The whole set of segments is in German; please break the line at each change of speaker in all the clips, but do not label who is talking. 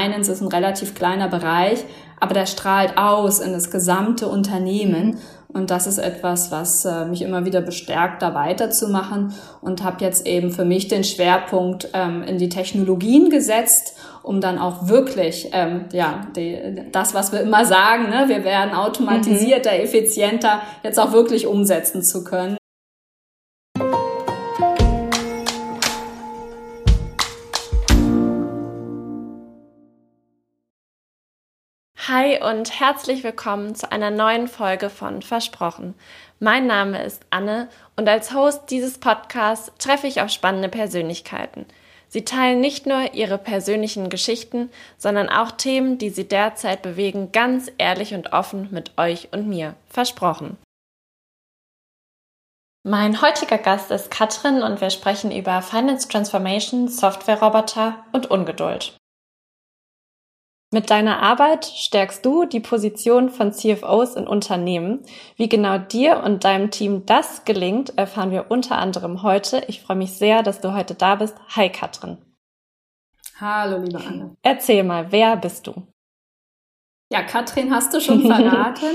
Finance ist ein relativ kleiner Bereich, aber der strahlt aus in das gesamte Unternehmen. Und das ist etwas, was äh, mich immer wieder bestärkt, da weiterzumachen und habe jetzt eben für mich den Schwerpunkt ähm, in die Technologien gesetzt, um dann auch wirklich, ähm, ja, die, das, was wir immer sagen, ne, wir werden automatisierter, mhm. effizienter, jetzt auch wirklich umsetzen zu können.
Hi und herzlich willkommen zu einer neuen Folge von Versprochen. Mein Name ist Anne und als Host dieses Podcasts treffe ich auf spannende Persönlichkeiten. Sie teilen nicht nur ihre persönlichen Geschichten, sondern auch Themen, die sie derzeit bewegen, ganz ehrlich und offen mit euch und mir. Versprochen. Mein heutiger Gast ist Katrin und wir sprechen über Finance Transformation, Software-Roboter und Ungeduld. Mit deiner Arbeit stärkst du die Position von CFOs in Unternehmen. Wie genau dir und deinem Team das gelingt, erfahren wir unter anderem heute. Ich freue mich sehr, dass du heute da bist. Hi Katrin.
Hallo, liebe Anne.
Erzähl mal, wer bist du?
Ja, Katrin hast du schon verraten.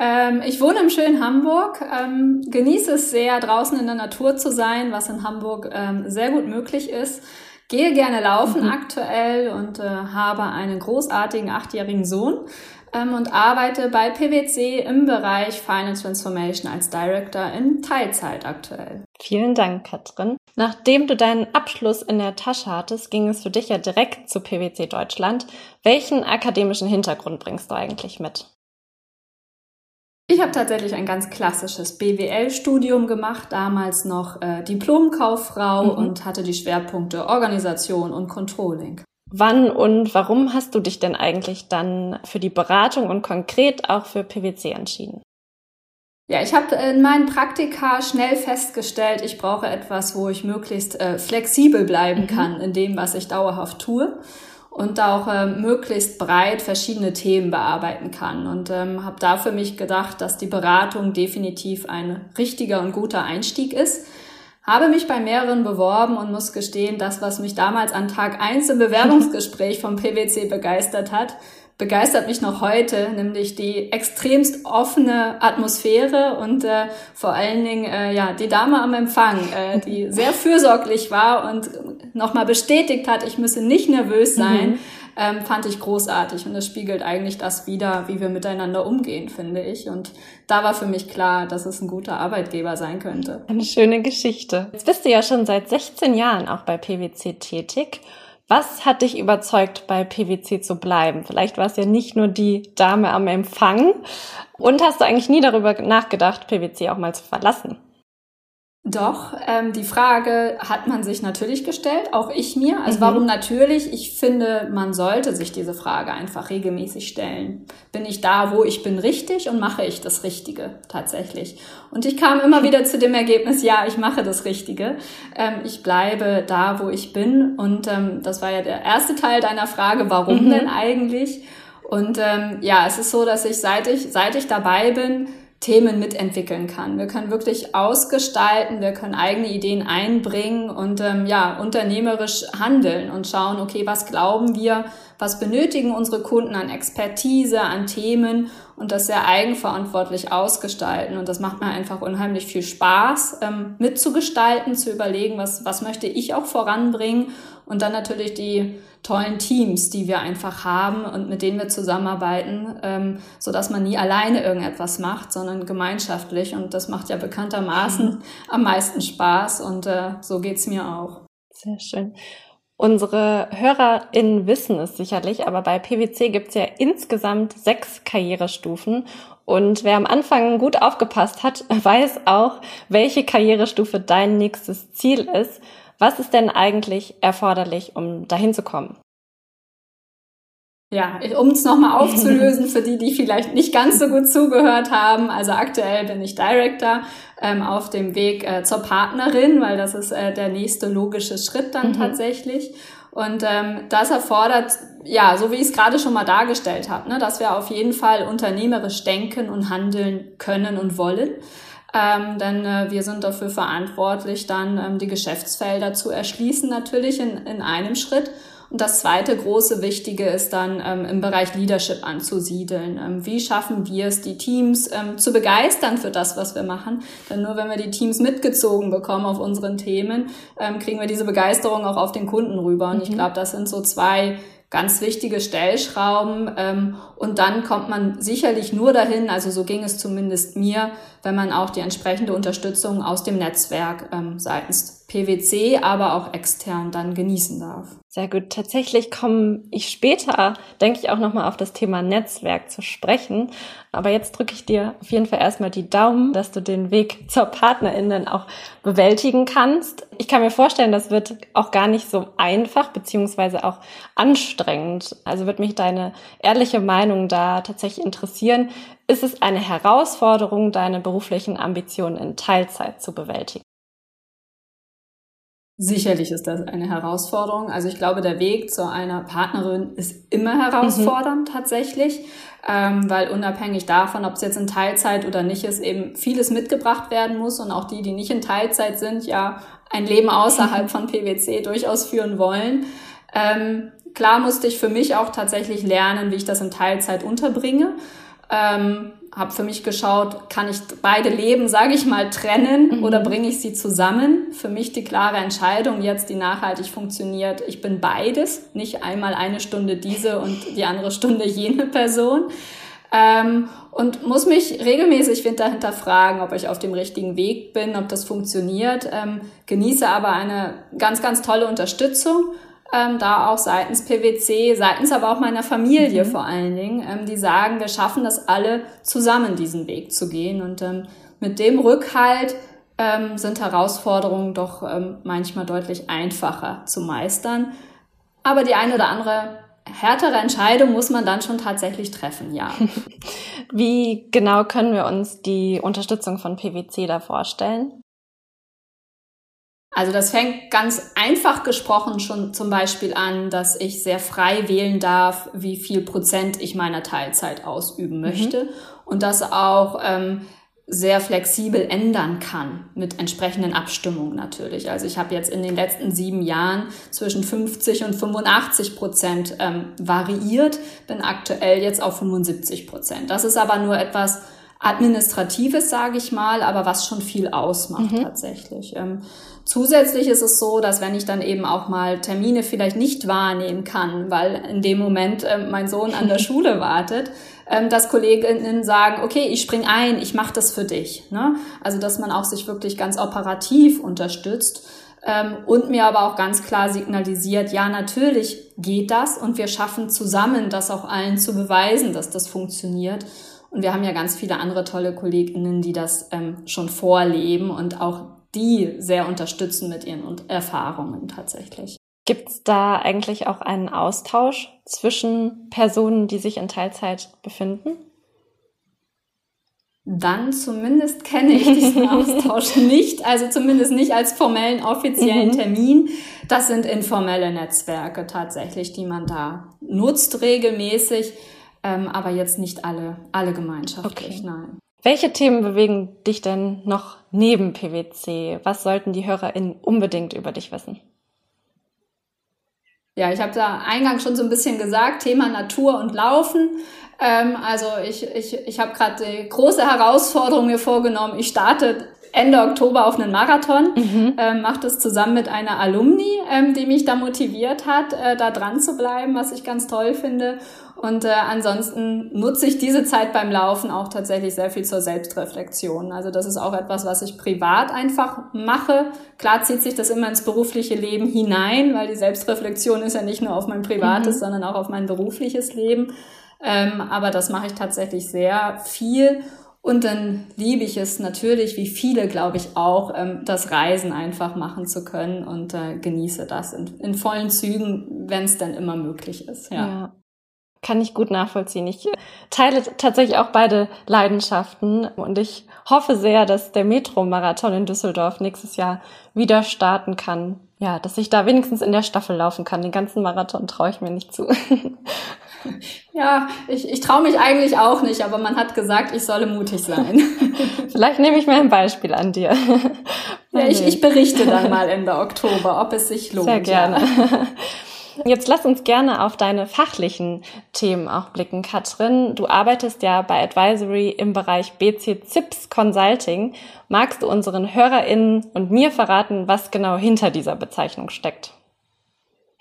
ähm, ich wohne im schönen Hamburg, ähm, genieße es sehr, draußen in der Natur zu sein, was in Hamburg ähm, sehr gut möglich ist gehe gerne laufen mhm. aktuell und äh, habe einen großartigen achtjährigen Sohn ähm, und arbeite bei PwC im Bereich Finance Transformation als Director in Teilzeit aktuell.
Vielen Dank, Katrin. Nachdem du deinen Abschluss in der Tasche hattest, ging es für dich ja direkt zu PwC Deutschland. Welchen akademischen Hintergrund bringst du eigentlich mit?
Ich habe tatsächlich ein ganz klassisches BWL-Studium gemacht, damals noch äh, Diplomkauffrau mhm. und hatte die Schwerpunkte Organisation und Controlling.
Wann und warum hast du dich denn eigentlich dann für die Beratung und konkret auch für PwC entschieden?
Ja, ich habe in meinen Praktika schnell festgestellt, ich brauche etwas, wo ich möglichst äh, flexibel bleiben mhm. kann in dem, was ich dauerhaft tue und auch äh, möglichst breit verschiedene Themen bearbeiten kann. Und ähm, habe da für mich gedacht, dass die Beratung definitiv ein richtiger und guter Einstieg ist. Habe mich bei mehreren beworben und muss gestehen, das, was mich damals an Tag eins im Bewerbungsgespräch vom PwC begeistert hat, begeistert mich noch heute, nämlich die extremst offene Atmosphäre und äh, vor allen Dingen äh, ja die Dame am Empfang, äh, die sehr fürsorglich war und nochmal bestätigt hat, ich müsse nicht nervös mhm. sein, mhm. ähm, fand ich großartig und das spiegelt eigentlich das wieder, wie wir miteinander umgehen, finde ich. Und da war für mich klar, dass es ein guter Arbeitgeber sein könnte.
Eine schöne Geschichte. Jetzt bist du ja schon seit 16 Jahren auch bei PwC tätig. Was hat dich überzeugt, bei PwC zu bleiben? Vielleicht war es ja nicht nur die Dame am Empfang. Und hast du eigentlich nie darüber nachgedacht, PwC auch mal zu verlassen?
Doch, ähm, die Frage hat man sich natürlich gestellt, auch ich mir. Also mhm. warum natürlich? Ich finde, man sollte sich diese Frage einfach regelmäßig stellen. Bin ich da, wo ich bin, richtig und mache ich das Richtige tatsächlich? Und ich kam immer wieder zu dem Ergebnis, ja, ich mache das Richtige. Ähm, ich bleibe da, wo ich bin. Und ähm, das war ja der erste Teil deiner Frage, warum mhm. denn eigentlich? Und ähm, ja, es ist so, dass ich seit ich, seit ich dabei bin, Themen mitentwickeln kann. Wir können wirklich ausgestalten, wir können eigene Ideen einbringen und ähm, ja, unternehmerisch handeln und schauen, okay, was glauben wir, was benötigen unsere Kunden an Expertise, an Themen und das sehr eigenverantwortlich ausgestalten. Und das macht mir einfach unheimlich viel Spaß, ähm, mitzugestalten, zu überlegen, was, was möchte ich auch voranbringen und dann natürlich die tollen Teams, die wir einfach haben und mit denen wir zusammenarbeiten, ähm, so dass man nie alleine irgendetwas macht, sondern gemeinschaftlich. Und das macht ja bekanntermaßen mhm. am meisten Spaß und äh, so geht's mir auch.
Sehr schön. Unsere HörerInnen wissen es sicherlich, aber bei PwC gibt's ja insgesamt sechs Karrierestufen. Und wer am Anfang gut aufgepasst hat, weiß auch, welche Karrierestufe dein nächstes Ziel ist. Was ist denn eigentlich erforderlich, um dahin zu kommen?
Ja, um es nochmal aufzulösen für die, die vielleicht nicht ganz so gut zugehört haben. Also aktuell bin ich Director ähm, auf dem Weg äh, zur Partnerin, weil das ist äh, der nächste logische Schritt dann mhm. tatsächlich. Und ähm, das erfordert, ja, so wie ich es gerade schon mal dargestellt habe, ne, dass wir auf jeden Fall unternehmerisch denken und handeln können und wollen ähm, denn äh, wir sind dafür verantwortlich, dann ähm, die Geschäftsfelder zu erschließen, natürlich in, in einem Schritt. Und das zweite große Wichtige ist dann ähm, im Bereich Leadership anzusiedeln. Ähm, wie schaffen wir es, die Teams ähm, zu begeistern für das, was wir machen? Denn nur wenn wir die Teams mitgezogen bekommen auf unseren Themen, ähm, kriegen wir diese Begeisterung auch auf den Kunden rüber. Und mhm. ich glaube, das sind so zwei ganz wichtige Stellschrauben. Ähm, und dann kommt man sicherlich nur dahin, also so ging es zumindest mir, wenn man auch die entsprechende Unterstützung aus dem Netzwerk ähm, seitens PwC, aber auch extern dann genießen darf.
Sehr gut. Tatsächlich komme ich später, denke ich, auch nochmal auf das Thema Netzwerk zu sprechen. Aber jetzt drücke ich dir auf jeden Fall erstmal die Daumen, dass du den Weg zur Partnerin dann auch bewältigen kannst. Ich kann mir vorstellen, das wird auch gar nicht so einfach, beziehungsweise auch anstrengend. Also wird mich deine ehrliche Meinung da tatsächlich interessieren. Ist es eine Herausforderung, deine beruflichen Ambitionen in Teilzeit zu bewältigen?
Sicherlich ist das eine Herausforderung. Also ich glaube, der Weg zu einer Partnerin ist immer herausfordernd mhm. tatsächlich, ähm, weil unabhängig davon, ob es jetzt in Teilzeit oder nicht ist, eben vieles mitgebracht werden muss und auch die, die nicht in Teilzeit sind, ja ein Leben außerhalb von PwC durchaus führen wollen. Ähm, klar musste ich für mich auch tatsächlich lernen, wie ich das in Teilzeit unterbringe. Ähm, habe für mich geschaut, kann ich beide Leben, sage ich mal, trennen mhm. oder bringe ich sie zusammen? Für mich die klare Entscheidung jetzt, die nachhaltig funktioniert. Ich bin beides, nicht einmal eine Stunde diese und die andere Stunde jene Person. Ähm, und muss mich regelmäßig dahinter fragen, ob ich auf dem richtigen Weg bin, ob das funktioniert. Ähm, genieße aber eine ganz, ganz tolle Unterstützung ähm, da auch seitens PwC, seitens aber auch meiner Familie mhm. vor allen Dingen, ähm, die sagen, wir schaffen das alle zusammen, diesen Weg zu gehen. Und ähm, mit dem Rückhalt ähm, sind Herausforderungen doch ähm, manchmal deutlich einfacher zu meistern. Aber die eine oder andere härtere Entscheidung muss man dann schon tatsächlich treffen, ja.
Wie genau können wir uns die Unterstützung von PwC da vorstellen?
Also das fängt ganz einfach gesprochen schon zum Beispiel an, dass ich sehr frei wählen darf, wie viel Prozent ich meiner Teilzeit ausüben mhm. möchte mhm. und das auch ähm, sehr flexibel ändern kann mit entsprechenden Abstimmungen natürlich. Also ich habe jetzt in den letzten sieben Jahren zwischen 50 und 85 Prozent ähm, variiert, bin aktuell jetzt auf 75 Prozent. Das ist aber nur etwas Administratives, sage ich mal, aber was schon viel ausmacht mhm. tatsächlich. Ähm, zusätzlich ist es so, dass wenn ich dann eben auch mal Termine vielleicht nicht wahrnehmen kann, weil in dem Moment äh, mein Sohn an der Schule wartet, ähm, dass Kolleginnen sagen, okay, ich spring ein, ich mache das für dich. Ne? Also dass man auch sich wirklich ganz operativ unterstützt ähm, und mir aber auch ganz klar signalisiert, ja, natürlich geht das und wir schaffen zusammen, das auch allen zu beweisen, dass das funktioniert. Und wir haben ja ganz viele andere tolle KollegInnen, die das ähm, schon vorleben und auch die sehr unterstützen mit ihren Erfahrungen tatsächlich.
Gibt es da eigentlich auch einen Austausch zwischen Personen, die sich in Teilzeit befinden?
Dann zumindest kenne ich diesen Austausch nicht, also zumindest nicht als formellen offiziellen mhm. Termin. Das sind informelle Netzwerke tatsächlich, die man da nutzt regelmäßig ähm, aber jetzt nicht alle, alle gemeinschaftlich, okay. nein.
Welche Themen bewegen dich denn noch neben PwC? Was sollten die HörerInnen unbedingt über dich wissen?
Ja, ich habe da eingangs schon so ein bisschen gesagt, Thema Natur und Laufen. Ähm, also ich, ich, ich habe gerade die große Herausforderung mir vorgenommen. Ich starte Ende Oktober auf einen Marathon, mhm. ähm, mache das zusammen mit einer Alumni, ähm, die mich da motiviert hat, äh, da dran zu bleiben, was ich ganz toll finde. Und äh, ansonsten nutze ich diese Zeit beim Laufen auch tatsächlich sehr viel zur Selbstreflexion. Also das ist auch etwas, was ich privat einfach mache. Klar zieht sich das immer ins berufliche Leben hinein, weil die Selbstreflexion ist ja nicht nur auf mein privates, mhm. sondern auch auf mein berufliches Leben. Ähm, aber das mache ich tatsächlich sehr viel. Und dann liebe ich es natürlich, wie viele, glaube ich, auch, ähm, das Reisen einfach machen zu können und äh, genieße das in, in vollen Zügen, wenn es dann immer möglich ist. Ja. ja.
Kann ich gut nachvollziehen. Ich teile tatsächlich auch beide Leidenschaften und ich hoffe sehr, dass der Metro-Marathon in Düsseldorf nächstes Jahr wieder starten kann. Ja, dass ich da wenigstens in der Staffel laufen kann. Den ganzen Marathon traue ich mir nicht zu.
Ja, ich, ich traue mich eigentlich auch nicht, aber man hat gesagt, ich solle mutig sein.
Vielleicht nehme ich mal ein Beispiel an dir.
Ja, ich, ich berichte dann mal Ende Oktober, ob es sich lohnt.
Sehr gerne. Ja. Jetzt lass uns gerne auf deine fachlichen Themen auch blicken, Katrin. Du arbeitest ja bei Advisory im Bereich BC ZIPS Consulting. Magst du unseren HörerInnen und mir verraten, was genau hinter dieser Bezeichnung steckt?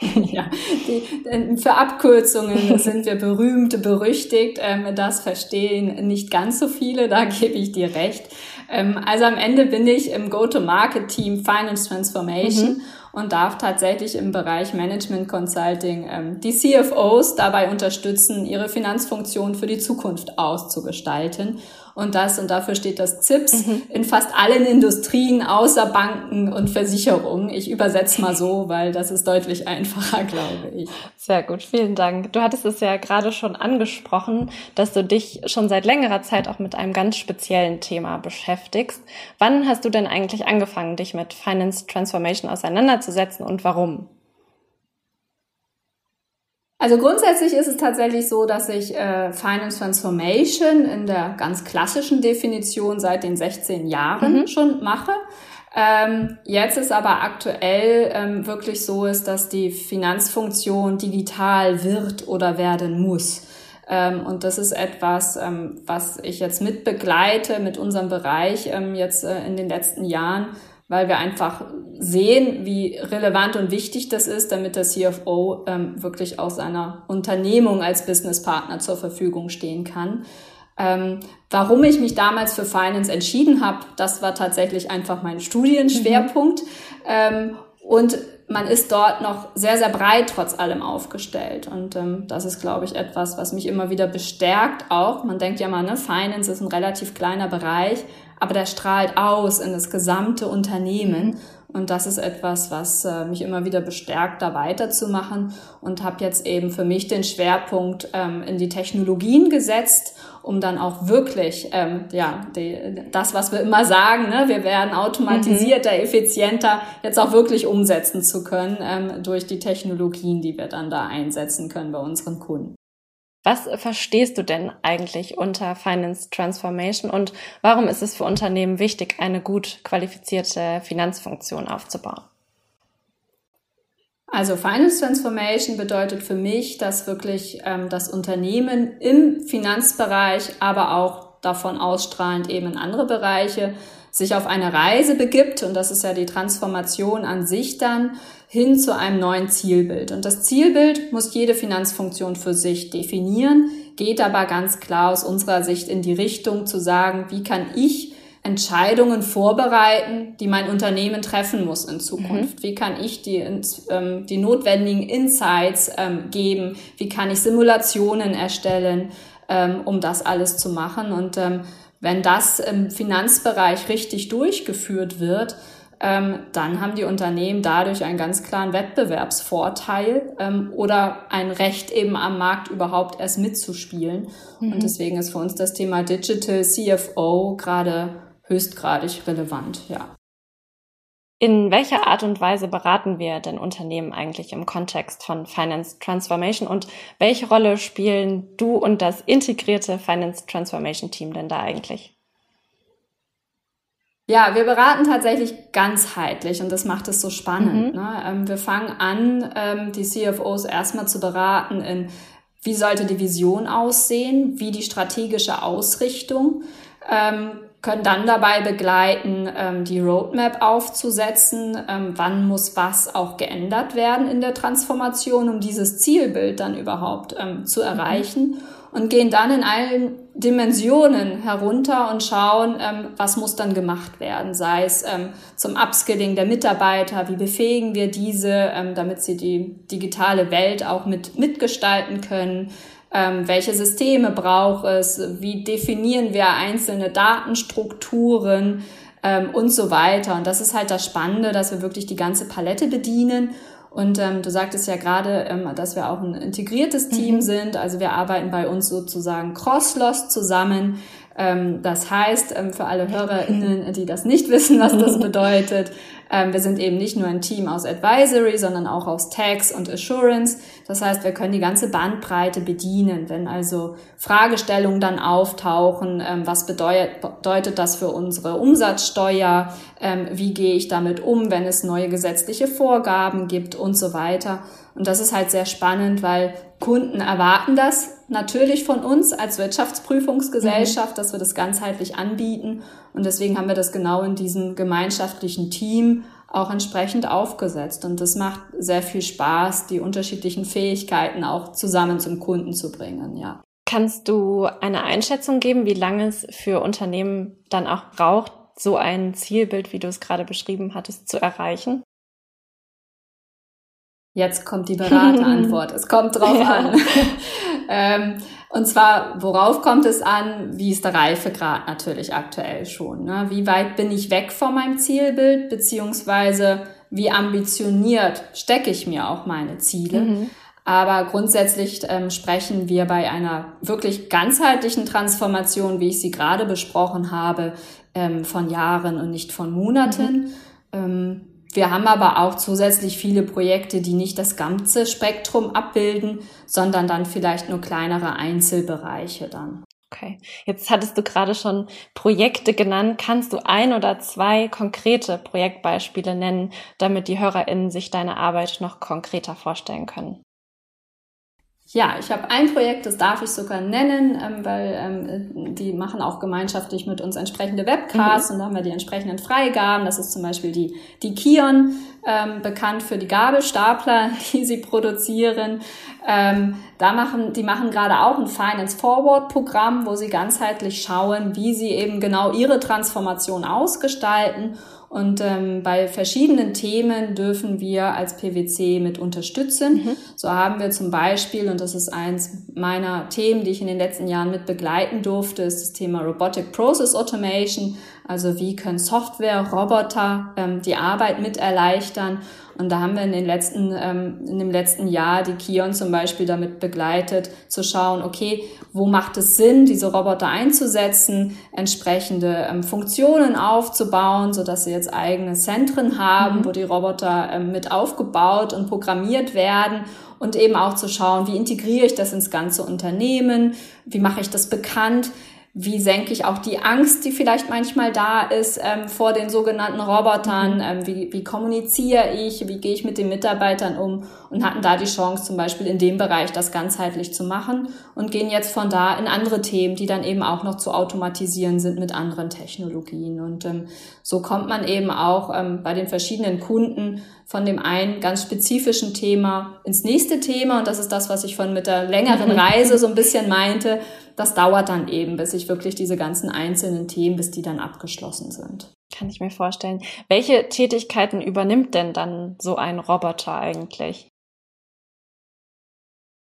Ja, die, für Abkürzungen sind wir berühmt, berüchtigt. Ähm, das verstehen nicht ganz so viele, da gebe ich dir recht. Ähm, also am Ende bin ich im Go-to-Market-Team Finance Transformation. Mhm und darf tatsächlich im Bereich Management Consulting ähm, die CFOs dabei unterstützen, ihre Finanzfunktion für die Zukunft auszugestalten und das, und dafür steht das ZIPS, mhm. in fast allen Industrien außer Banken und Versicherungen. Ich übersetze mal so, weil das ist deutlich einfacher, glaube ich.
Sehr gut, vielen Dank. Du hattest es ja gerade schon angesprochen, dass du dich schon seit längerer Zeit auch mit einem ganz speziellen Thema beschäftigst. Wann hast du denn eigentlich angefangen, dich mit Finance Transformation auseinanderzusetzen und warum?
Also grundsätzlich ist es tatsächlich so, dass ich äh, Finance Transformation in der ganz klassischen Definition seit den 16 Jahren mhm. schon mache. Ähm, jetzt ist aber aktuell ähm, wirklich so ist, dass die Finanzfunktion digital wird oder werden muss. Ähm, und das ist etwas, ähm, was ich jetzt mitbegleite mit unserem Bereich ähm, jetzt äh, in den letzten Jahren weil wir einfach sehen, wie relevant und wichtig das ist, damit der CFO ähm, wirklich aus seiner Unternehmung als Businesspartner zur Verfügung stehen kann. Ähm, warum ich mich damals für Finance entschieden habe, das war tatsächlich einfach mein Studienschwerpunkt. Mhm. Ähm, und man ist dort noch sehr, sehr breit trotz allem aufgestellt. Und ähm, das ist, glaube ich, etwas, was mich immer wieder bestärkt auch. Man denkt ja mal, ne, Finance ist ein relativ kleiner Bereich, aber der strahlt aus in das gesamte Unternehmen. Und das ist etwas, was äh, mich immer wieder bestärkt, da weiterzumachen und habe jetzt eben für mich den Schwerpunkt ähm, in die Technologien gesetzt, um dann auch wirklich, ähm, ja, die, das, was wir immer sagen, ne, wir werden automatisierter, mhm. effizienter, jetzt auch wirklich umsetzen zu können ähm, durch die Technologien, die wir dann da einsetzen können bei unseren Kunden.
Was verstehst du denn eigentlich unter Finance Transformation und warum ist es für Unternehmen wichtig, eine gut qualifizierte Finanzfunktion aufzubauen?
Also Finance Transformation bedeutet für mich, dass wirklich ähm, das Unternehmen im Finanzbereich, aber auch davon ausstrahlend eben in andere Bereiche sich auf eine Reise begibt, und das ist ja die Transformation an sich dann, hin zu einem neuen Zielbild. Und das Zielbild muss jede Finanzfunktion für sich definieren, geht aber ganz klar aus unserer Sicht in die Richtung zu sagen, wie kann ich Entscheidungen vorbereiten, die mein Unternehmen treffen muss in Zukunft? Mhm. Wie kann ich die, ähm, die notwendigen Insights ähm, geben? Wie kann ich Simulationen erstellen, ähm, um das alles zu machen? Und ähm, wenn das im Finanzbereich richtig durchgeführt wird, ähm, dann haben die Unternehmen dadurch einen ganz klaren Wettbewerbsvorteil ähm, oder ein Recht eben am Markt überhaupt erst mitzuspielen. Mhm. Und deswegen ist für uns das Thema Digital CFO gerade höchstgradig relevant, ja.
In welcher Art und Weise beraten wir denn Unternehmen eigentlich im Kontext von Finance Transformation und welche Rolle spielen du und das integrierte Finance Transformation Team denn da eigentlich?
Ja, wir beraten tatsächlich ganzheitlich und das macht es so spannend. Mhm. Ne? Ähm, wir fangen an, ähm, die CFOs erstmal zu beraten in, wie sollte die Vision aussehen, wie die strategische Ausrichtung, ähm, können dann dabei begleiten, die Roadmap aufzusetzen, wann muss was auch geändert werden in der Transformation, um dieses Zielbild dann überhaupt zu mhm. erreichen. Und gehen dann in allen Dimensionen herunter und schauen, ähm, was muss dann gemacht werden, sei es ähm, zum Upskilling der Mitarbeiter, wie befähigen wir diese, ähm, damit sie die digitale Welt auch mit mitgestalten können, ähm, welche Systeme braucht es, wie definieren wir einzelne Datenstrukturen ähm, und so weiter. Und das ist halt das Spannende, dass wir wirklich die ganze Palette bedienen und ähm, du sagtest ja gerade, ähm, dass wir auch ein integriertes Team mhm. sind. Also wir arbeiten bei uns sozusagen cross-loss zusammen. Ähm, das heißt, ähm, für alle HörerInnen, die das nicht wissen, was das bedeutet, ähm, wir sind eben nicht nur ein Team aus Advisory, sondern auch aus Tax und Assurance. Das heißt, wir können die ganze Bandbreite bedienen. Wenn also Fragestellungen dann auftauchen, was bedeutet, das für unsere Umsatzsteuer? Wie gehe ich damit um, wenn es neue gesetzliche Vorgaben gibt und so weiter. Und das ist halt sehr spannend, weil Kunden erwarten das natürlich von uns als Wirtschaftsprüfungsgesellschaft, mhm. dass wir das ganzheitlich anbieten. Und deswegen haben wir das genau in diesem gemeinschaftlichen Team auch entsprechend aufgesetzt. Und das macht sehr viel Spaß, die unterschiedlichen Fähigkeiten auch zusammen zum Kunden zu bringen, ja.
Kannst du eine Einschätzung geben, wie lange es für Unternehmen dann auch braucht, so ein Zielbild, wie du es gerade beschrieben hattest, zu erreichen?
Jetzt kommt die Beraterantwort. es kommt drauf ja. an. ähm, und zwar, worauf kommt es an? Wie ist der Reifegrad natürlich aktuell schon? Ne? Wie weit bin ich weg von meinem Zielbild? Beziehungsweise wie ambitioniert stecke ich mir auch meine Ziele? Mhm. Aber grundsätzlich ähm, sprechen wir bei einer wirklich ganzheitlichen Transformation, wie ich sie gerade besprochen habe, ähm, von Jahren und nicht von Monaten. Mhm. Wir haben aber auch zusätzlich viele Projekte, die nicht das ganze Spektrum abbilden, sondern dann vielleicht nur kleinere Einzelbereiche dann.
Okay, jetzt hattest du gerade schon Projekte genannt. Kannst du ein oder zwei konkrete Projektbeispiele nennen, damit die HörerInnen sich deine Arbeit noch konkreter vorstellen können?
Ja, ich habe ein Projekt, das darf ich sogar nennen, ähm, weil ähm, die machen auch gemeinschaftlich mit uns entsprechende Webcasts mhm. und da haben wir die entsprechenden Freigaben. Das ist zum Beispiel die, die Kion, ähm, bekannt für die Gabelstapler, die sie produzieren. Ähm, da machen, die machen gerade auch ein Finance Forward Programm, wo sie ganzheitlich schauen, wie sie eben genau ihre Transformation ausgestalten und ähm, bei verschiedenen Themen dürfen wir als PwC mit unterstützen. Mhm. So haben wir zum Beispiel, und das ist eins meiner Themen, die ich in den letzten Jahren mit begleiten durfte, ist das Thema Robotic Process Automation. Also wie können Software, Roboter ähm, die Arbeit mit erleichtern? Und da haben wir in, den letzten, ähm, in dem letzten Jahr die Kion zum Beispiel damit begleitet, zu schauen, okay, wo macht es Sinn, diese Roboter einzusetzen, entsprechende ähm, Funktionen aufzubauen, so dass sie jetzt eigene Zentren haben, mhm. wo die Roboter ähm, mit aufgebaut und programmiert werden und eben auch zu schauen, wie integriere ich das ins ganze Unternehmen, wie mache ich das bekannt, wie senke ich auch die Angst, die vielleicht manchmal da ist ähm, vor den sogenannten Robotern, mhm. ähm, wie, wie kommuniziere ich, wie gehe ich mit den Mitarbeitern um und hatten da die Chance zum Beispiel in dem Bereich das ganzheitlich zu machen und gehen jetzt von da in andere Themen, die dann eben auch noch zu automatisieren sind mit anderen Technologien. Und ähm, so kommt man eben auch ähm, bei den verschiedenen Kunden von dem einen ganz spezifischen Thema ins nächste Thema. Und das ist das, was ich von mit der längeren Reise so ein bisschen meinte. Das dauert dann eben, bis ich wirklich diese ganzen einzelnen Themen, bis die dann abgeschlossen sind.
Kann ich mir vorstellen. Welche Tätigkeiten übernimmt denn dann so ein Roboter eigentlich?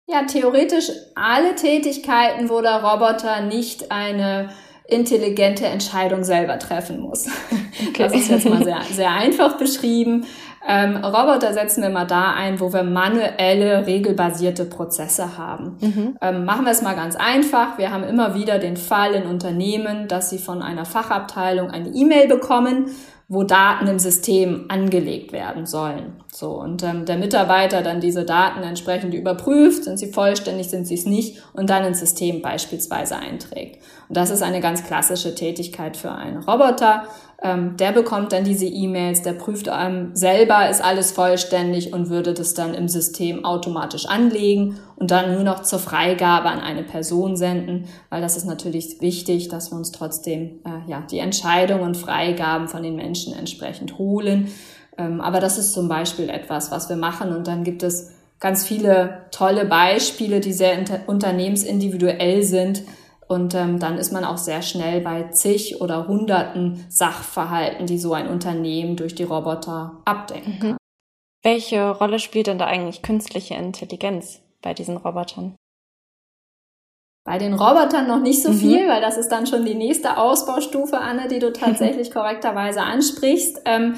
Ja, theoretisch alle Tätigkeiten, wo der Roboter nicht eine intelligente Entscheidung selber treffen muss. Okay. Das ist jetzt mal sehr, sehr einfach beschrieben. Ähm, Roboter setzen wir mal da ein, wo wir manuelle, regelbasierte Prozesse haben. Mhm. Ähm, machen wir es mal ganz einfach. Wir haben immer wieder den Fall in Unternehmen, dass sie von einer Fachabteilung eine E-Mail bekommen wo Daten im System angelegt werden sollen. So und ähm, der Mitarbeiter dann diese Daten entsprechend überprüft, sind sie vollständig, sind sie es nicht und dann ins System beispielsweise einträgt. Und das ist eine ganz klassische Tätigkeit für einen Roboter. Ähm, der bekommt dann diese E-Mails, der prüft ähm, selber, ist alles vollständig und würde das dann im System automatisch anlegen und dann nur noch zur Freigabe an eine Person senden, weil das ist natürlich wichtig, dass wir uns trotzdem äh, ja, die Entscheidungen und Freigaben von den Menschen entsprechend holen. Ähm, aber das ist zum Beispiel etwas, was wir machen und dann gibt es ganz viele tolle Beispiele, die sehr unternehmensindividuell sind, und ähm, dann ist man auch sehr schnell bei zig oder hunderten Sachverhalten, die so ein Unternehmen durch die Roboter abdenken kann. Mhm.
Welche Rolle spielt denn da eigentlich künstliche Intelligenz bei diesen Robotern?
Bei den Robotern noch nicht so mhm. viel, weil das ist dann schon die nächste Ausbaustufe, Anne, die du tatsächlich korrekterweise ansprichst. Ähm,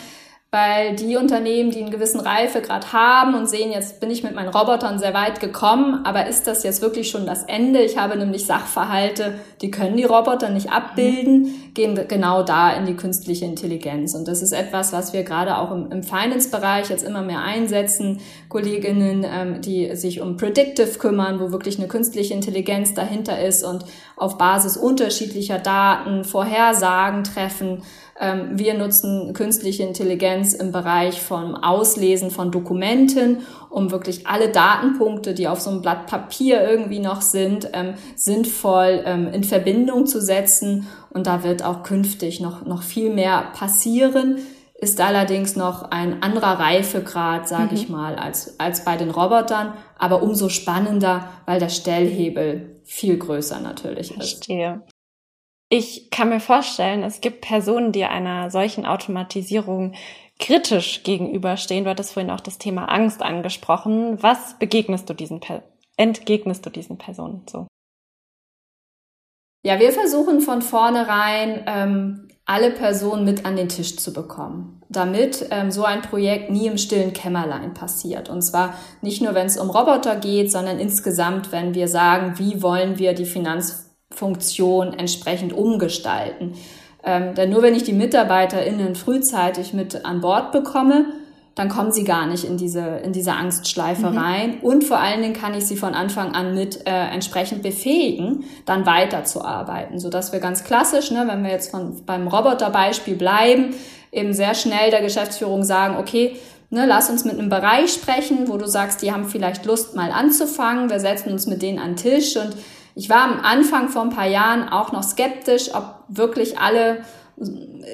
weil die Unternehmen, die einen gewissen Reifegrad haben und sehen, jetzt bin ich mit meinen Robotern sehr weit gekommen, aber ist das jetzt wirklich schon das Ende? Ich habe nämlich Sachverhalte, die können die Roboter nicht abbilden, gehen genau da in die künstliche Intelligenz. Und das ist etwas, was wir gerade auch im, im Finance-Bereich jetzt immer mehr einsetzen. Kolleginnen, ähm, die sich um Predictive kümmern, wo wirklich eine künstliche Intelligenz dahinter ist und auf Basis unterschiedlicher Daten Vorhersagen treffen wir nutzen künstliche Intelligenz im Bereich vom Auslesen von Dokumenten, um wirklich alle Datenpunkte, die auf so einem Blatt Papier irgendwie noch sind, ähm, sinnvoll ähm, in Verbindung zu setzen. Und da wird auch künftig noch, noch viel mehr passieren ist allerdings noch ein anderer Reifegrad, sage mhm. ich mal, als, als bei den Robotern, aber umso spannender, weil der Stellhebel viel größer natürlich ist.
Verstehe. Ich kann mir vorstellen, es gibt Personen, die einer solchen Automatisierung kritisch gegenüberstehen. Du hattest vorhin auch das Thema Angst angesprochen. Was begegnest du diesen, entgegnest du diesen Personen so?
Ja, wir versuchen von vornherein ähm, alle Personen mit an den Tisch zu bekommen, damit ähm, so ein Projekt nie im stillen Kämmerlein passiert. Und zwar nicht nur, wenn es um Roboter geht, sondern insgesamt, wenn wir sagen, wie wollen wir die Finanz Funktion entsprechend umgestalten. Ähm, denn nur wenn ich die MitarbeiterInnen frühzeitig mit an Bord bekomme, dann kommen sie gar nicht in diese, in diese Angstschleife mhm. rein. Und vor allen Dingen kann ich sie von Anfang an mit äh, entsprechend befähigen, dann weiterzuarbeiten. Sodass wir ganz klassisch, ne, wenn wir jetzt von, beim Roboterbeispiel bleiben, eben sehr schnell der Geschäftsführung sagen, okay, ne, lass uns mit einem Bereich sprechen, wo du sagst, die haben vielleicht Lust mal anzufangen. Wir setzen uns mit denen an den Tisch und ich war am Anfang vor ein paar Jahren auch noch skeptisch, ob wirklich alle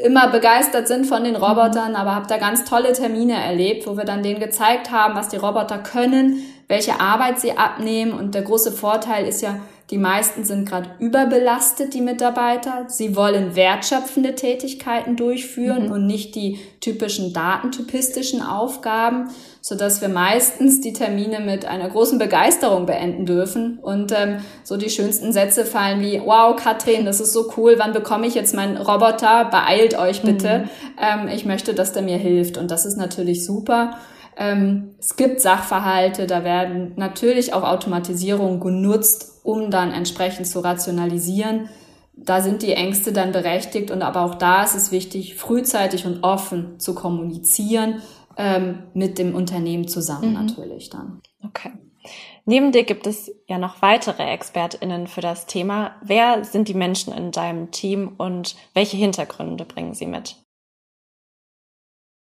immer begeistert sind von den Robotern, aber habe da ganz tolle Termine erlebt, wo wir dann denen gezeigt haben, was die Roboter können, welche Arbeit sie abnehmen. Und der große Vorteil ist ja, die meisten sind gerade überbelastet, die Mitarbeiter. Sie wollen wertschöpfende Tätigkeiten durchführen mhm. und nicht die typischen datentypistischen Aufgaben, so dass wir meistens die Termine mit einer großen Begeisterung beenden dürfen. Und ähm, so die schönsten Sätze fallen wie, wow, Katrin, das ist so cool, wann bekomme ich jetzt meinen Roboter? Beeilt euch bitte. Mhm. Ähm, ich möchte, dass der mir hilft. Und das ist natürlich super. Ähm, es gibt Sachverhalte, da werden natürlich auch Automatisierungen genutzt, um dann entsprechend zu rationalisieren. Da sind die Ängste dann berechtigt und aber auch da ist es wichtig, frühzeitig und offen zu kommunizieren ähm, mit dem Unternehmen zusammen mhm. natürlich dann.
Okay. Neben dir gibt es ja noch weitere ExpertInnen für das Thema. Wer sind die Menschen in deinem Team und welche Hintergründe bringen sie mit?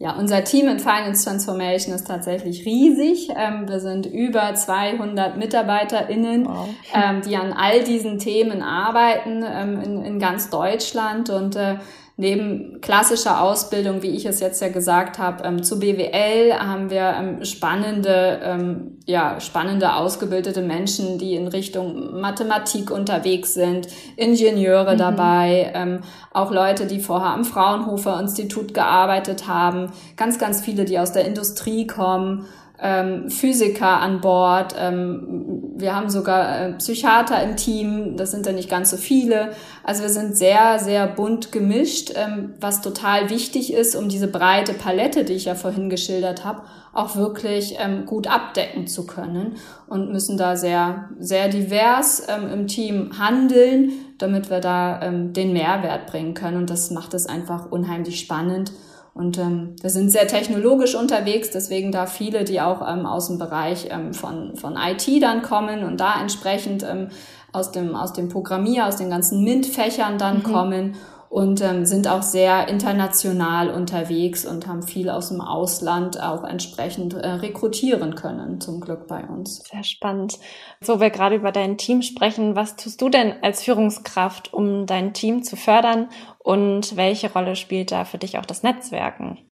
Ja, unser Team in Finance Transformation ist tatsächlich riesig. Ähm, wir sind über 200 MitarbeiterInnen, wow. ähm, die an all diesen Themen arbeiten ähm, in, in, ganz Deutschland und äh, Neben klassischer Ausbildung, wie ich es jetzt ja gesagt habe, ähm, zu BWL haben wir ähm, spannende, ähm, ja, spannende ausgebildete Menschen, die in Richtung Mathematik unterwegs sind, Ingenieure mhm. dabei, ähm, auch Leute, die vorher am Fraunhofer Institut gearbeitet haben, ganz, ganz viele, die aus der Industrie kommen ähm, Physiker an Bord. Ähm, wir haben sogar äh, Psychiater im Team. Das sind ja nicht ganz so viele. Also wir sind sehr, sehr bunt gemischt, ähm, was total wichtig ist, um diese breite Palette, die ich ja vorhin geschildert habe, auch wirklich ähm, gut abdecken zu können und müssen da sehr, sehr divers ähm, im Team handeln, damit wir da ähm, den Mehrwert bringen können. Und das macht es einfach unheimlich spannend und ähm, wir sind sehr technologisch unterwegs, deswegen da viele, die auch ähm, aus dem Bereich ähm, von, von IT dann kommen und da entsprechend ähm, aus, dem, aus dem Programmier, aus den ganzen MINT-Fächern dann mhm. kommen und ähm, sind auch sehr international unterwegs und haben viel aus dem Ausland auch entsprechend äh, rekrutieren können, zum Glück bei uns.
Sehr spannend. So, wir gerade über dein Team sprechen, was tust du denn als Führungskraft, um dein Team zu fördern und welche Rolle spielt da für dich auch das Netzwerken?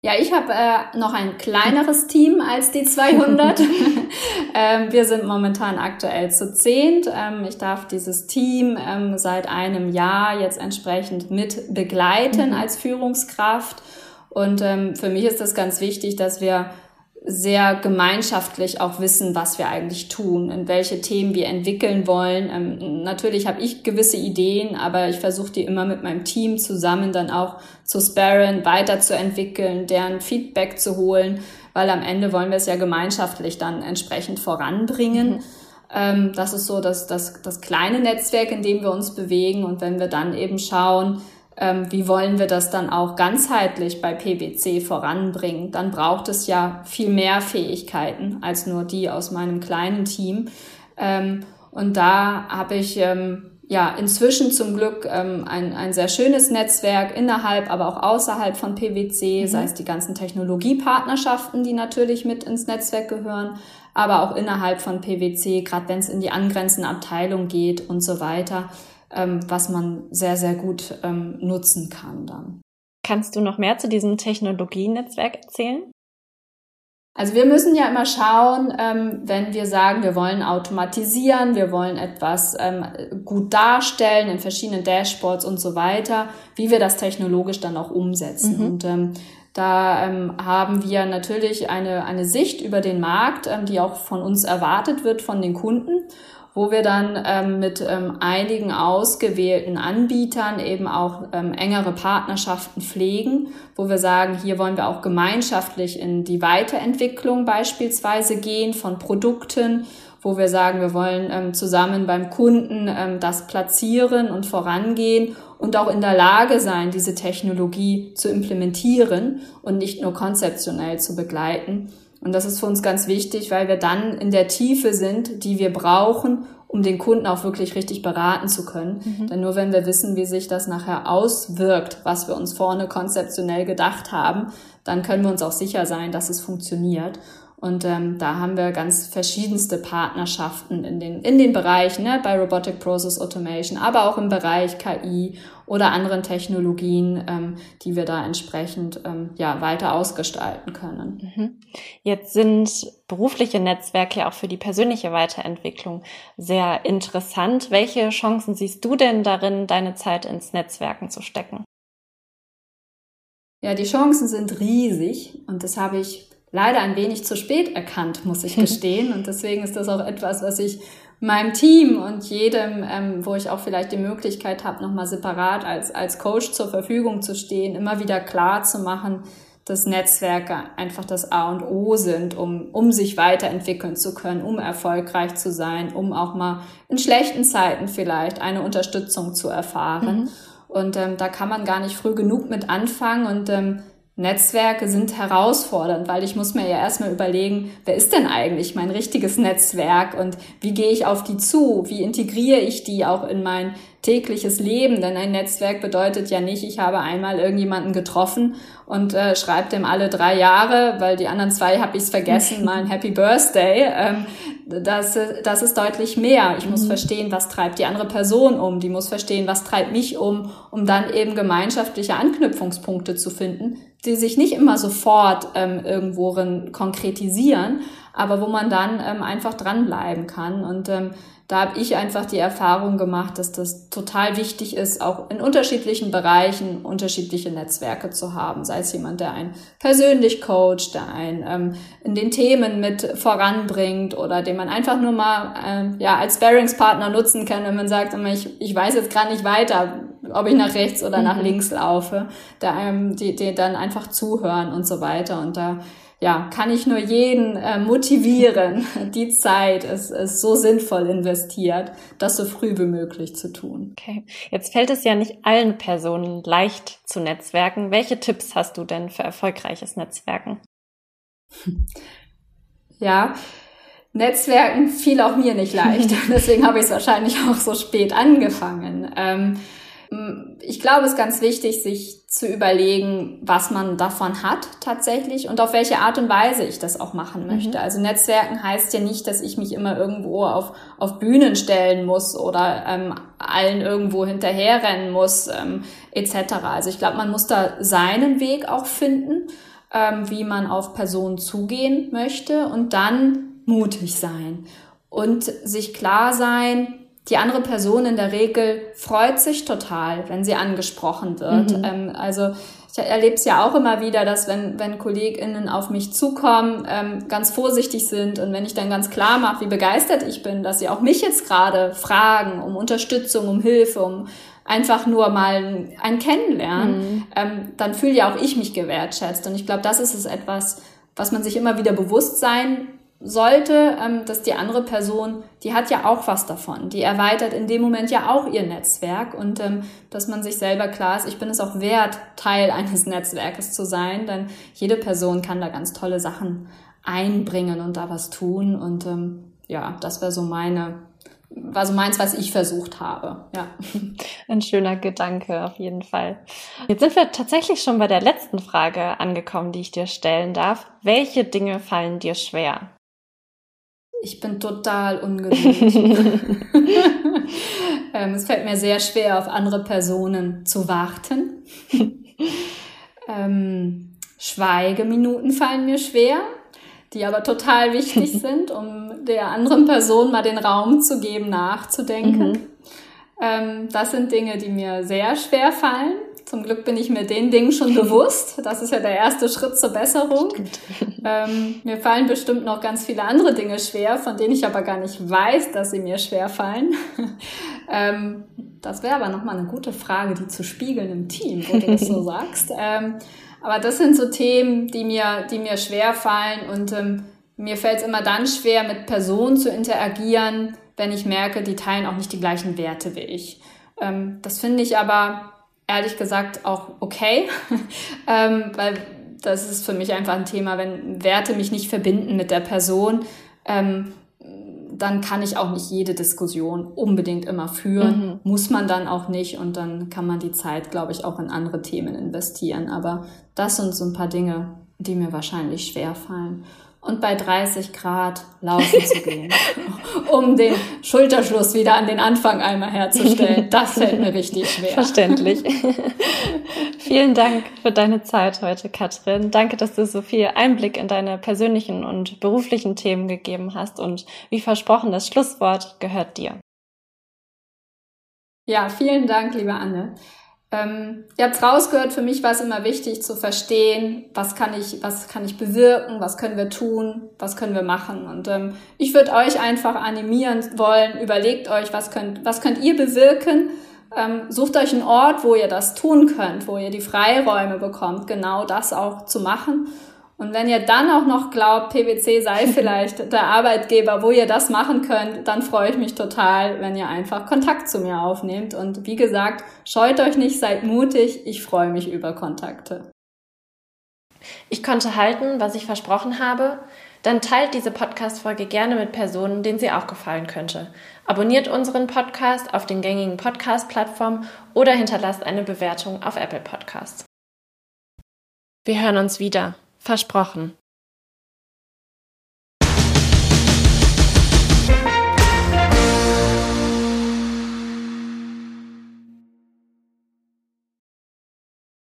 Ja, ich habe äh, noch ein kleineres Team als die 200. ähm, wir sind momentan aktuell zu zehnt. Ähm, ich darf dieses Team ähm, seit einem Jahr jetzt entsprechend mit begleiten mhm. als Führungskraft. Und ähm, für mich ist das ganz wichtig, dass wir sehr gemeinschaftlich auch wissen, was wir eigentlich tun, in welche Themen wir entwickeln wollen. Ähm, natürlich habe ich gewisse Ideen, aber ich versuche die immer mit meinem Team zusammen dann auch zu sparren, weiterzuentwickeln, deren Feedback zu holen, weil am Ende wollen wir es ja gemeinschaftlich dann entsprechend voranbringen. Mhm. Ähm, das ist so das, das, das kleine Netzwerk, in dem wir uns bewegen. Und wenn wir dann eben schauen, ähm, wie wollen wir das dann auch ganzheitlich bei PwC voranbringen, dann braucht es ja viel mehr Fähigkeiten als nur die aus meinem kleinen Team. Ähm, und da habe ich ähm, ja, inzwischen zum Glück ähm, ein, ein sehr schönes Netzwerk innerhalb, aber auch außerhalb von PwC, mhm. sei es die ganzen Technologiepartnerschaften, die natürlich mit ins Netzwerk gehören, aber auch innerhalb von PwC, gerade wenn es in die angrenzende Abteilung geht und so weiter, ähm, was man sehr, sehr gut ähm, nutzen kann dann.
Kannst du noch mehr zu diesem Technologienetzwerk erzählen?
Also wir müssen ja immer schauen, ähm, wenn wir sagen, wir wollen automatisieren, wir wollen etwas ähm, gut darstellen in verschiedenen Dashboards und so weiter, wie wir das technologisch dann auch umsetzen. Mhm. Und ähm, da ähm, haben wir natürlich eine, eine Sicht über den Markt, ähm, die auch von uns erwartet wird, von den Kunden wo wir dann ähm, mit ähm, einigen ausgewählten Anbietern eben auch ähm, engere Partnerschaften pflegen, wo wir sagen, hier wollen wir auch gemeinschaftlich in die Weiterentwicklung beispielsweise gehen von Produkten, wo wir sagen, wir wollen ähm, zusammen beim Kunden ähm, das platzieren und vorangehen und auch in der Lage sein, diese Technologie zu implementieren und nicht nur konzeptionell zu begleiten. Und das ist für uns ganz wichtig, weil wir dann in der Tiefe sind, die wir brauchen, um den Kunden auch wirklich richtig beraten zu können. Mhm. Denn nur wenn wir wissen, wie sich das nachher auswirkt, was wir uns vorne konzeptionell gedacht haben, dann können wir uns auch sicher sein, dass es funktioniert. Und ähm, da haben wir ganz verschiedenste Partnerschaften in den, in den Bereichen, ne, bei Robotic Process Automation, aber auch im Bereich KI oder anderen Technologien, ähm, die wir da entsprechend ähm, ja, weiter ausgestalten können.
Mhm. Jetzt sind berufliche Netzwerke auch für die persönliche Weiterentwicklung sehr interessant. Welche Chancen siehst du denn darin, deine Zeit ins Netzwerken zu stecken?
Ja, die Chancen sind riesig und das habe ich leider ein wenig zu spät erkannt, muss ich gestehen. Und deswegen ist das auch etwas, was ich meinem Team und jedem, ähm, wo ich auch vielleicht die Möglichkeit habe, nochmal separat als, als Coach zur Verfügung zu stehen, immer wieder klar zu machen, dass Netzwerke einfach das A und O sind, um, um sich weiterentwickeln zu können, um erfolgreich zu sein, um auch mal in schlechten Zeiten vielleicht eine Unterstützung zu erfahren. Mhm. Und ähm, da kann man gar nicht früh genug mit anfangen. Und ähm, Netzwerke sind herausfordernd, weil ich muss mir ja erstmal überlegen, wer ist denn eigentlich mein richtiges Netzwerk und wie gehe ich auf die zu? Wie integriere ich die auch in mein tägliches Leben? Denn ein Netzwerk bedeutet ja nicht, ich habe einmal irgendjemanden getroffen und äh, schreibe dem alle drei Jahre, weil die anderen zwei habe ich es vergessen, mal ein Happy Birthday. Ähm, das, das ist deutlich mehr. Ich muss mhm. verstehen, was treibt die andere Person um. Die muss verstehen, was treibt mich um, um dann eben gemeinschaftliche Anknüpfungspunkte zu finden, die sich nicht immer sofort ähm, irgendwo konkretisieren, aber wo man dann ähm, einfach dranbleiben kann. Und ähm, da habe ich einfach die Erfahrung gemacht, dass das total wichtig ist, auch in unterschiedlichen Bereichen unterschiedliche Netzwerke zu haben. Sei es jemand, der einen persönlich coacht, der einen ähm, in den Themen mit voranbringt oder den man einfach nur mal ähm, ja als Bearingspartner nutzen kann, wenn man sagt, ich, ich weiß jetzt gerade nicht weiter, ob ich nach rechts oder nach mhm. links laufe, der einem die, die dann einfach zuhören und so weiter. Und da ja, kann ich nur jeden äh, motivieren, die Zeit ist, ist so sinnvoll investiert, das so früh wie möglich zu tun.
Okay. Jetzt fällt es ja nicht allen Personen leicht zu netzwerken. Welche Tipps hast du denn für erfolgreiches Netzwerken?
Ja, Netzwerken fiel auch mir nicht leicht. Deswegen habe ich es wahrscheinlich auch so spät angefangen. Ähm, ich glaube, es ist ganz wichtig, sich zu überlegen, was man davon hat tatsächlich und auf welche Art und Weise ich das auch machen mhm. möchte. Mhm. Also Netzwerken heißt ja nicht, dass ich mich immer irgendwo auf, auf Bühnen stellen muss oder ähm, allen irgendwo hinterherrennen muss, ähm, etc. Also ich glaube, man muss da seinen Weg auch finden, ähm, wie man auf Personen zugehen möchte und dann mutig sein und sich klar sein, die andere Person in der Regel freut sich total, wenn sie angesprochen wird. Mhm. Ähm, also ich erlebe es ja auch immer wieder, dass wenn, wenn KollegInnen auf mich zukommen, ähm, ganz vorsichtig sind und wenn ich dann ganz klar mache, wie begeistert ich bin, dass sie auch mich jetzt gerade fragen um Unterstützung, um Hilfe, um einfach nur mal ein Kennenlernen, mhm. ähm, dann fühle ja auch ich mich gewertschätzt. Und ich glaube, das ist es etwas, was man sich immer wieder bewusst sein sollte, ähm, dass die andere Person, die hat ja auch was davon. Die erweitert in dem Moment ja auch ihr Netzwerk und ähm, dass man sich selber klar ist, ich bin es auch wert, Teil eines Netzwerkes zu sein, denn jede Person kann da ganz tolle Sachen einbringen und da was tun und ähm, ja, das wäre so meine war so meins, was ich versucht habe. Ja.
Ein schöner Gedanke auf jeden Fall. Jetzt sind wir tatsächlich schon bei der letzten Frage angekommen, die ich dir stellen darf. Welche Dinge fallen dir schwer?
Ich bin total ungeduldig. ähm, es fällt mir sehr schwer, auf andere Personen zu warten. ähm, Schweigeminuten fallen mir schwer, die aber total wichtig sind, um der anderen Person mal den Raum zu geben, nachzudenken. Mhm. Ähm, das sind Dinge, die mir sehr schwer fallen. Zum Glück bin ich mir den Dingen schon bewusst. Das ist ja der erste Schritt zur Besserung. Ähm, mir fallen bestimmt noch ganz viele andere Dinge schwer, von denen ich aber gar nicht weiß, dass sie mir schwer fallen. ähm, das wäre aber nochmal eine gute Frage, die zu spiegeln im Team, wo du das so sagst. Ähm, aber das sind so Themen, die mir, die mir schwer fallen und ähm, mir fällt es immer dann schwer, mit Personen zu interagieren, wenn ich merke, die teilen auch nicht die gleichen Werte wie ich. Ähm, das finde ich aber ehrlich gesagt auch okay, ähm, weil das ist für mich einfach ein Thema, wenn Werte mich nicht verbinden mit der Person, ähm, dann kann ich auch nicht jede Diskussion unbedingt immer führen, mhm. muss man dann auch nicht und dann kann man die Zeit, glaube ich, auch in andere Themen investieren. Aber das sind so ein paar Dinge, die mir wahrscheinlich schwer fallen und bei 30 Grad laufen zu gehen, um den Schulterschluss wieder an den Anfang einmal herzustellen. Das fällt mir richtig schwer.
Verständlich. Vielen Dank für deine Zeit heute, Katrin. Danke, dass du so viel Einblick in deine persönlichen und beruflichen Themen gegeben hast und wie versprochen, das Schlusswort gehört dir.
Ja, vielen Dank, liebe Anne. Ähm, ihr habt rausgehört, für mich war es immer wichtig zu verstehen, was kann ich, was kann ich bewirken, was können wir tun, was können wir machen. Und ähm, ich würde euch einfach animieren wollen, überlegt euch, was könnt, was könnt ihr bewirken. Ähm, sucht euch einen Ort, wo ihr das tun könnt, wo ihr die Freiräume bekommt, genau das auch zu machen. Und wenn ihr dann auch noch glaubt, PwC sei vielleicht der Arbeitgeber, wo ihr das machen könnt, dann freue ich mich total, wenn ihr einfach Kontakt zu mir aufnehmt. Und wie gesagt, scheut euch nicht, seid mutig. Ich freue mich über Kontakte.
Ich konnte halten, was ich versprochen habe. Dann teilt diese Podcast-Folge gerne mit Personen, denen sie auch gefallen könnte. Abonniert unseren Podcast auf den gängigen Podcast-Plattformen oder hinterlasst eine Bewertung auf Apple Podcasts. Wir hören uns wieder. Versprochen.